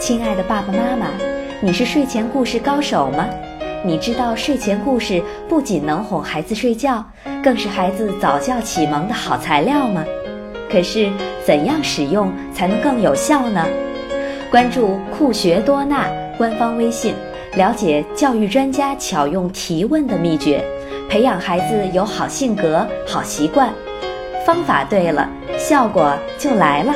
亲爱的爸爸妈妈你是睡前故事高手吗？你知道睡前故事不仅能哄孩子睡觉更是孩子早教启蒙的好材料吗？可是怎样使用才能更有效呢？关注酷学多纳官方微信了解教育专家巧用提问的秘诀培养孩子有好性格好习惯。方法对了效果就来了。